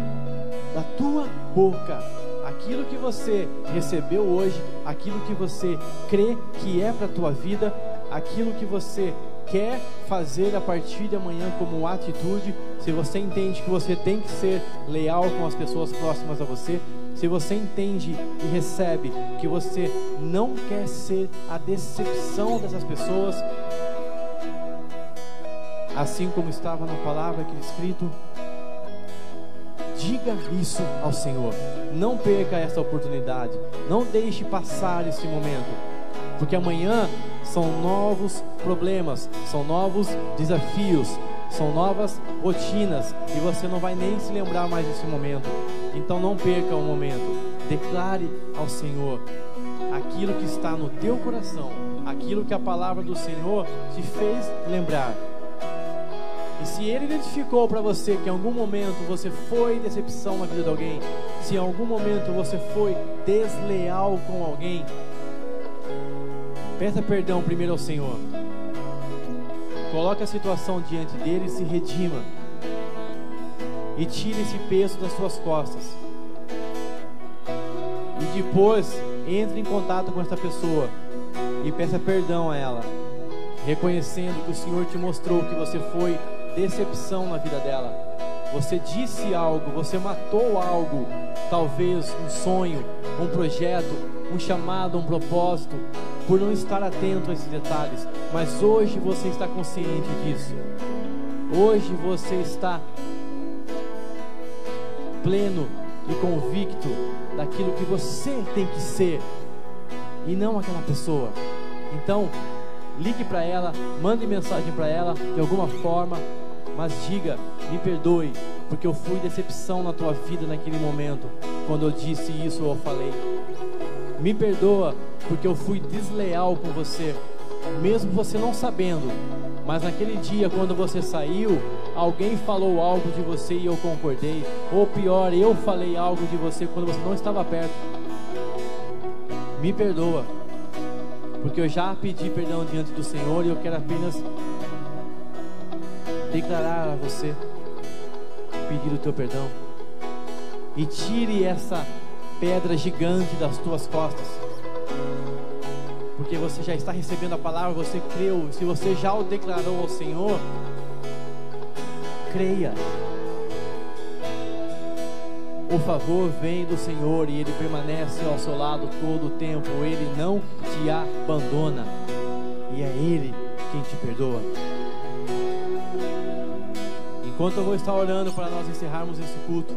[SPEAKER 1] da tua boca aquilo que você recebeu hoje, aquilo que você crê que é para a tua vida, aquilo que você quer fazer a partir de amanhã como atitude, se você entende que você tem que ser leal com as pessoas próximas a você, se você entende e recebe que você não quer ser a decepção dessas pessoas, assim como estava na palavra aqui escrito, diga isso ao Senhor. Não perca essa oportunidade. Não deixe passar esse momento. Porque amanhã são novos problemas, são novos desafios, são novas rotinas e você não vai nem se lembrar mais desse momento. Então não perca o momento. Declare ao Senhor aquilo que está no teu coração, aquilo que a palavra do Senhor te fez lembrar. E se ele identificou para você que em algum momento você foi decepção na vida de alguém, se em algum momento você foi desleal com alguém, peça perdão primeiro ao Senhor. Coloque a situação diante dele e se redima. E tire esse peso das suas costas. E depois entre em contato com essa pessoa e peça perdão a ela, reconhecendo que o Senhor te mostrou que você foi decepção na vida dela. Você disse algo, você matou algo, talvez um sonho, um projeto, um chamado, um propósito, por não estar atento a esses detalhes. Mas hoje você está consciente disso. Hoje você está pleno e convicto daquilo que você tem que ser e não aquela pessoa. Então, ligue para ela, mande mensagem para ela de alguma forma, mas diga: me perdoe, porque eu fui decepção na tua vida naquele momento, quando eu disse isso ou falei. Me perdoa, porque eu fui desleal com você. mesmo você não sabendo, mas naquele dia, quando você saiu, alguém falou algo de você e eu concordei. Ou pior, eu falei algo de você quando você não estava perto. Me perdoa, porque eu já pedi perdão diante do Senhor e eu quero apenas declarar a você, pedir o teu perdão. E tire essa pedra gigante das tuas costas porque você já está recebendo a palavra, você creu, se você já o declarou ao Senhor, creia. O favor vem do Senhor e ele permanece ao seu lado todo o tempo, ele não te abandona, e é ele quem te perdoa. Enquanto eu vou estar orando para nós encerrarmos esse culto,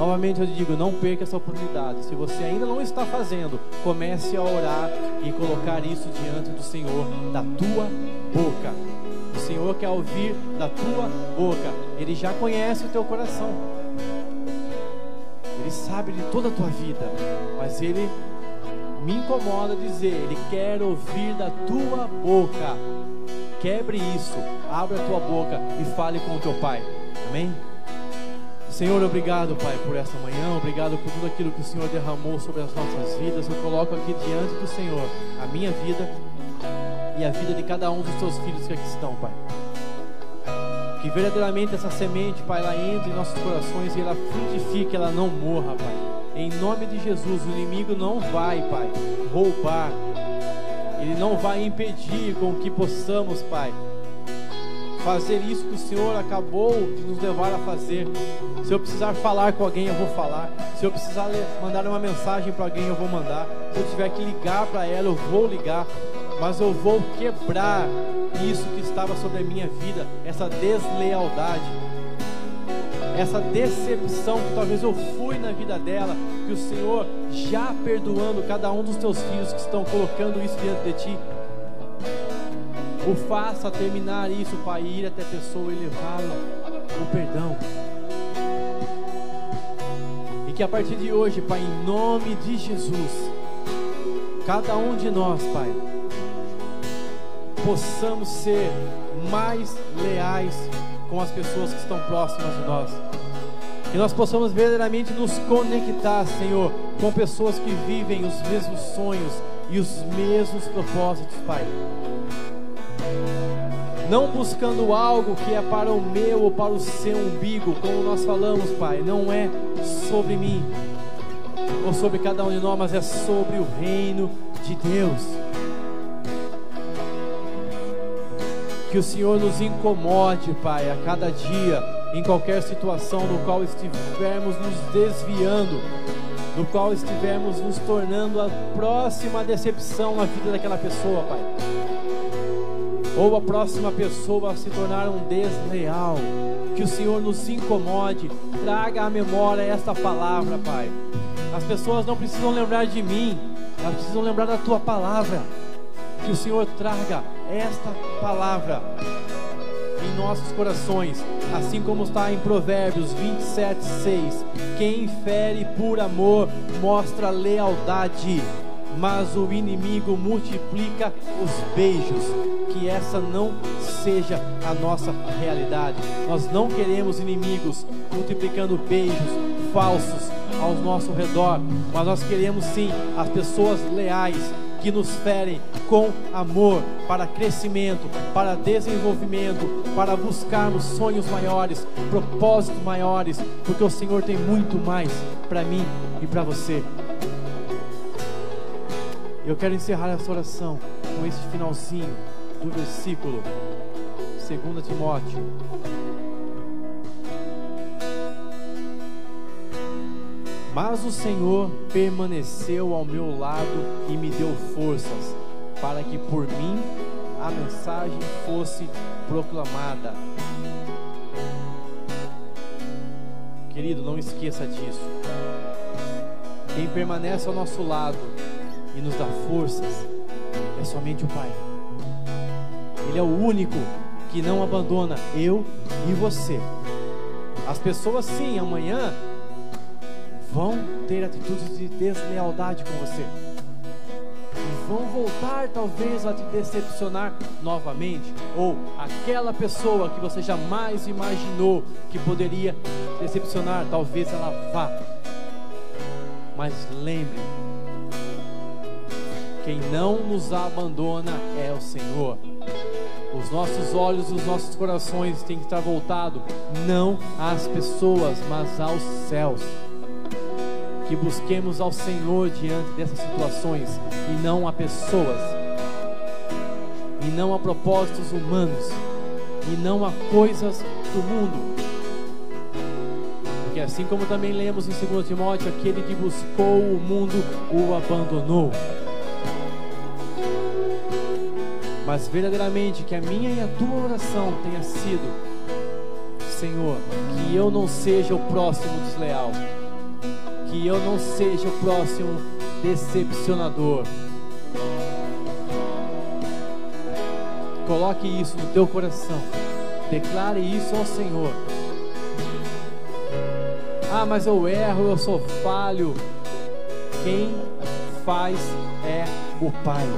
[SPEAKER 1] Novamente eu digo, não perca essa oportunidade. Se você ainda não está fazendo, comece a orar e colocar isso diante do Senhor, da tua boca. O Senhor quer ouvir da tua boca. Ele já conhece o teu coração. Ele sabe de toda a tua vida, mas ele me incomoda dizer, ele quer ouvir da tua boca. Quebre isso, abre a tua boca e fale com o teu pai. Amém? Senhor, obrigado, Pai, por essa manhã, obrigado por tudo aquilo que o Senhor derramou sobre as nossas vidas. Eu coloco aqui diante do Senhor a minha vida e a vida de cada um dos teus filhos que aqui estão, Pai. Que verdadeiramente essa semente, Pai, ela entre em nossos corações e ela frutifique, ela não morra, Pai. Em nome de Jesus, o inimigo não vai, Pai, roubar, ele não vai impedir com que possamos, Pai, fazer isso que o Senhor acabou de nos levar a fazer. Se eu precisar falar com alguém, eu vou falar. Se eu precisar mandar uma mensagem para alguém, eu vou mandar. Se eu tiver que ligar para ela, eu vou ligar. Mas eu vou quebrar isso que estava sobre a minha vida, essa deslealdade, essa decepção que talvez eu fui na vida dela, que o Senhor já perdoando cada um dos teus filhos que estão colocando isso diante de ti o faça terminar isso, Pai, ir até a pessoa e levá-la o perdão. E que a partir de hoje, Pai, em nome de Jesus, cada um de nós, Pai, possamos ser mais leais com as pessoas que estão próximas de nós. Que nós possamos verdadeiramente nos conectar, Senhor, com pessoas que vivem os mesmos sonhos e os mesmos propósitos, Pai não buscando algo que é para o meu ou para o seu umbigo, como nós falamos, Pai, não é sobre mim ou sobre cada um de nós, mas é sobre o reino de Deus. Que o Senhor nos incomode, Pai, a cada dia, em qualquer situação no qual estivermos nos desviando, no qual estivermos nos tornando a próxima decepção na vida daquela pessoa, Pai ou a próxima pessoa se tornar um desleal. Que o Senhor nos incomode, traga à memória esta palavra, Pai. As pessoas não precisam lembrar de mim, elas precisam lembrar da tua palavra. Que o Senhor traga esta palavra em nossos corações, assim como está em Provérbios 27, 6. Quem fere por amor mostra lealdade mas o inimigo multiplica os beijos. Que essa não seja a nossa realidade. Nós não queremos inimigos multiplicando beijos falsos ao nosso redor, mas nós queremos sim as pessoas leais que nos ferem com amor para crescimento, para desenvolvimento, para buscarmos sonhos maiores, propósitos maiores, porque o Senhor tem muito mais para mim e para você. Eu quero encerrar essa oração com esse finalzinho do versículo 2 Timóteo. Mas o Senhor permaneceu ao meu lado e me deu forças, para que por mim a mensagem fosse proclamada. Querido, não esqueça disso. Quem permanece ao nosso lado e nos dá forças é somente o Pai. Ele é o único que não abandona eu e você. As pessoas, sim, amanhã vão ter atitudes de deslealdade com você, e vão voltar talvez a te decepcionar novamente, ou aquela pessoa que você jamais imaginou que poderia decepcionar, talvez ela vá. Mas lembre, quem não nos abandona é o Senhor. Os nossos olhos, os nossos corações têm que estar voltados não às pessoas, mas aos céus. Que busquemos ao Senhor diante dessas situações e não a pessoas, e não a propósitos humanos, e não a coisas do mundo. Porque assim como também lemos em 2 Timóteo, aquele que buscou o mundo o abandonou. Mas verdadeiramente que a minha e a tua oração tenha sido, Senhor, que eu não seja o próximo desleal, que eu não seja o próximo decepcionador. Coloque isso no teu coração, declare isso ao Senhor. Ah, mas eu erro, eu sou falho. Quem faz é o Pai.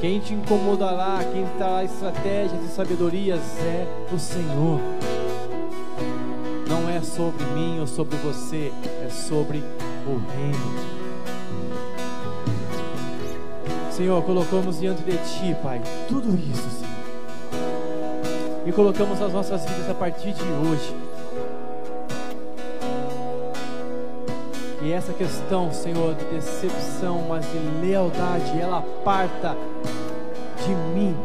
[SPEAKER 1] Quem te incomodará, quem terá estratégias e sabedorias é o Senhor. Não é sobre mim ou sobre você, é sobre o reino. Senhor, colocamos diante de Ti, Pai, tudo isso, Senhor. E colocamos as nossas vidas a partir de hoje. E essa questão, Senhor, de decepção, mas de lealdade, ela parta de mim.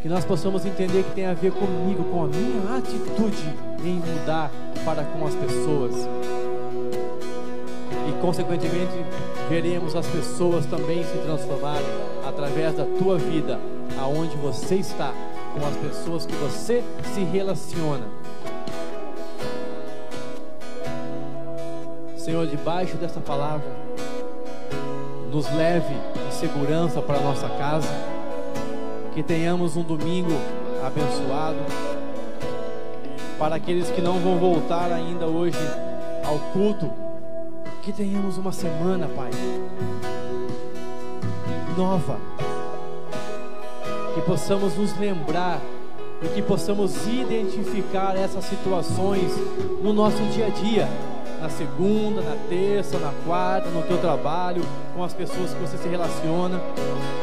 [SPEAKER 1] Que nós possamos entender que tem a ver comigo, com a minha atitude em mudar para com as pessoas. E consequentemente veremos as pessoas também se transformarem através da tua vida, aonde você está, com as pessoas que você se relaciona. Senhor, debaixo dessa palavra, nos leve em segurança para nossa casa, que tenhamos um domingo abençoado. Para aqueles que não vão voltar ainda hoje ao culto, que tenhamos uma semana, Pai, nova, que possamos nos lembrar e que possamos identificar essas situações no nosso dia a dia na segunda, na terça, na quarta, no teu trabalho, com as pessoas que você se relaciona.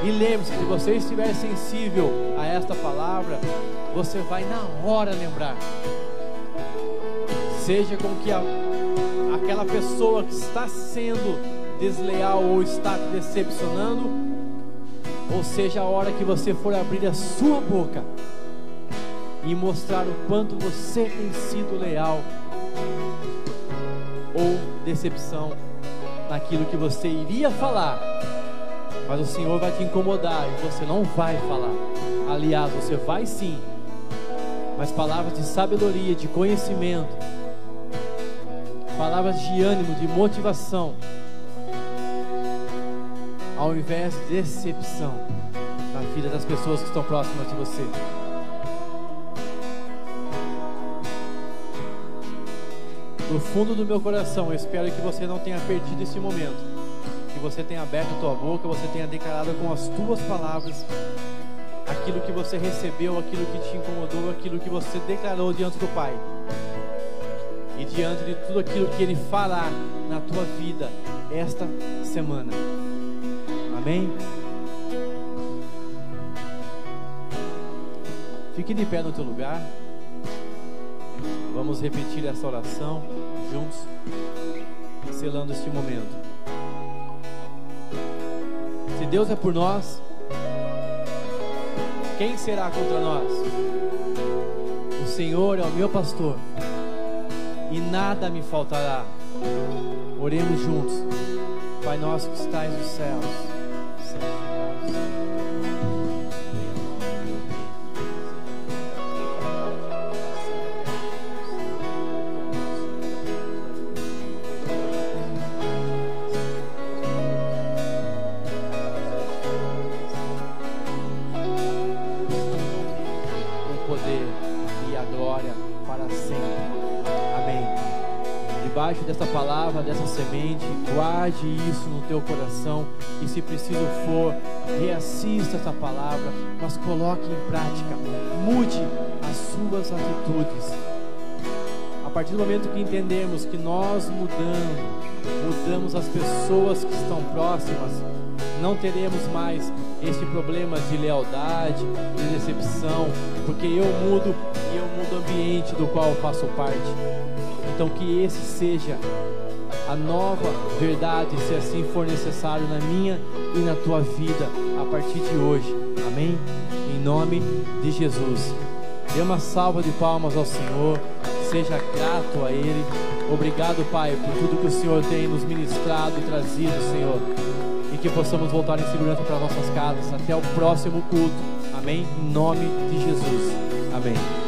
[SPEAKER 1] E lembre-se, se você estiver sensível a esta palavra, você vai na hora lembrar. Seja com que a, aquela pessoa que está sendo desleal ou está te decepcionando, ou seja a hora que você for abrir a sua boca e mostrar o quanto você tem sido leal ou decepção naquilo que você iria falar, mas o Senhor vai te incomodar e você não vai falar. Aliás, você vai sim, mas palavras de sabedoria, de conhecimento, palavras de ânimo, de motivação, ao invés de decepção na vida das pessoas que estão próximas de você. Do fundo do meu coração, eu espero que você não tenha perdido esse momento. Que você tenha aberto a tua boca, você tenha declarado com as tuas palavras aquilo que você recebeu, aquilo que te incomodou, aquilo que você declarou diante do Pai. E diante de tudo aquilo que Ele fará na tua vida esta semana. Amém? Fique de pé no teu lugar. Vamos repetir essa oração juntos, selando este momento. Se Deus é por nós, quem será contra nós? O Senhor é o meu pastor e nada me faltará. Oremos juntos. Pai nosso que estais nos céus guarde isso no teu coração e se preciso for, reassista essa palavra, mas coloque em prática, mude as suas atitudes. A partir do momento que entendemos que nós mudamos, mudamos as pessoas que estão próximas, não teremos mais este problema de lealdade, de decepção, porque eu mudo e eu mudo o ambiente do qual eu faço parte. Então que esse seja a nova verdade, se assim for necessário na minha e na tua vida a partir de hoje. Amém? Em nome de Jesus. Dê uma salva de palmas ao Senhor. Seja grato a Ele. Obrigado, Pai, por tudo que o Senhor tem nos ministrado e trazido, Senhor. E que possamos voltar em segurança para nossas casas. Até o próximo culto. Amém? Em nome de Jesus. Amém.